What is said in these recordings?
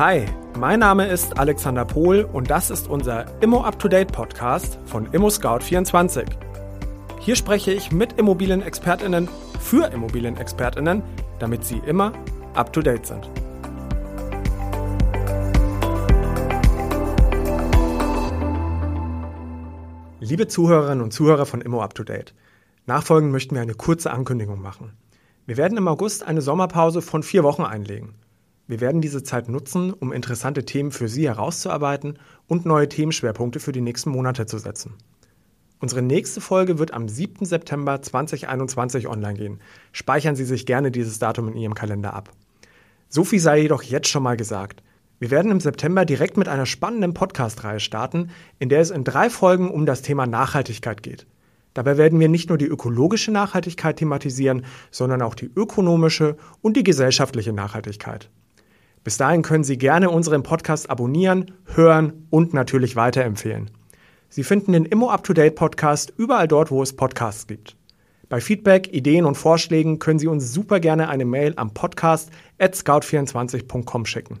Hi, mein Name ist Alexander Pohl und das ist unser Immo Up to Date Podcast von ImmoScout24. Hier spreche ich mit Immobilienexpertinnen für Immobilienexpertinnen, damit sie immer up to date sind. Liebe Zuhörerinnen und Zuhörer von Immo Up to Date, nachfolgend möchten wir eine kurze Ankündigung machen. Wir werden im August eine Sommerpause von vier Wochen einlegen. Wir werden diese Zeit nutzen, um interessante Themen für Sie herauszuarbeiten und neue Themenschwerpunkte für die nächsten Monate zu setzen. Unsere nächste Folge wird am 7. September 2021 online gehen. Speichern Sie sich gerne dieses Datum in Ihrem Kalender ab. So viel sei jedoch jetzt schon mal gesagt. Wir werden im September direkt mit einer spannenden Podcast-Reihe starten, in der es in drei Folgen um das Thema Nachhaltigkeit geht. Dabei werden wir nicht nur die ökologische Nachhaltigkeit thematisieren, sondern auch die ökonomische und die gesellschaftliche Nachhaltigkeit. Bis dahin können Sie gerne unseren Podcast abonnieren, hören und natürlich weiterempfehlen. Sie finden den Immo Up to Date Podcast überall dort, wo es Podcasts gibt. Bei Feedback, Ideen und Vorschlägen können Sie uns super gerne eine Mail am Podcast at scout24.com schicken.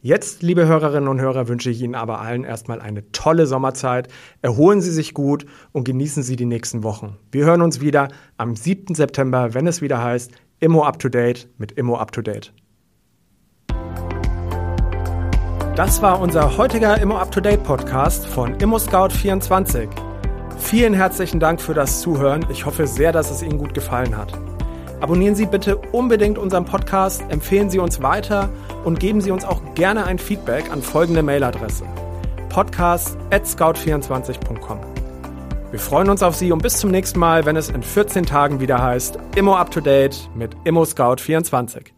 Jetzt, liebe Hörerinnen und Hörer, wünsche ich Ihnen aber allen erstmal eine tolle Sommerzeit. Erholen Sie sich gut und genießen Sie die nächsten Wochen. Wir hören uns wieder am 7. September, wenn es wieder heißt Immo Up to Date mit Immo Up to Date. Das war unser heutiger Immo Up to Date Podcast von ImmoScout24. Vielen herzlichen Dank für das Zuhören. Ich hoffe sehr, dass es Ihnen gut gefallen hat. Abonnieren Sie bitte unbedingt unseren Podcast, empfehlen Sie uns weiter und geben Sie uns auch gerne ein Feedback an folgende Mailadresse: podcast@scout24.com. Wir freuen uns auf Sie und bis zum nächsten Mal, wenn es in 14 Tagen wieder heißt Immo Up to Date mit ImmoScout24.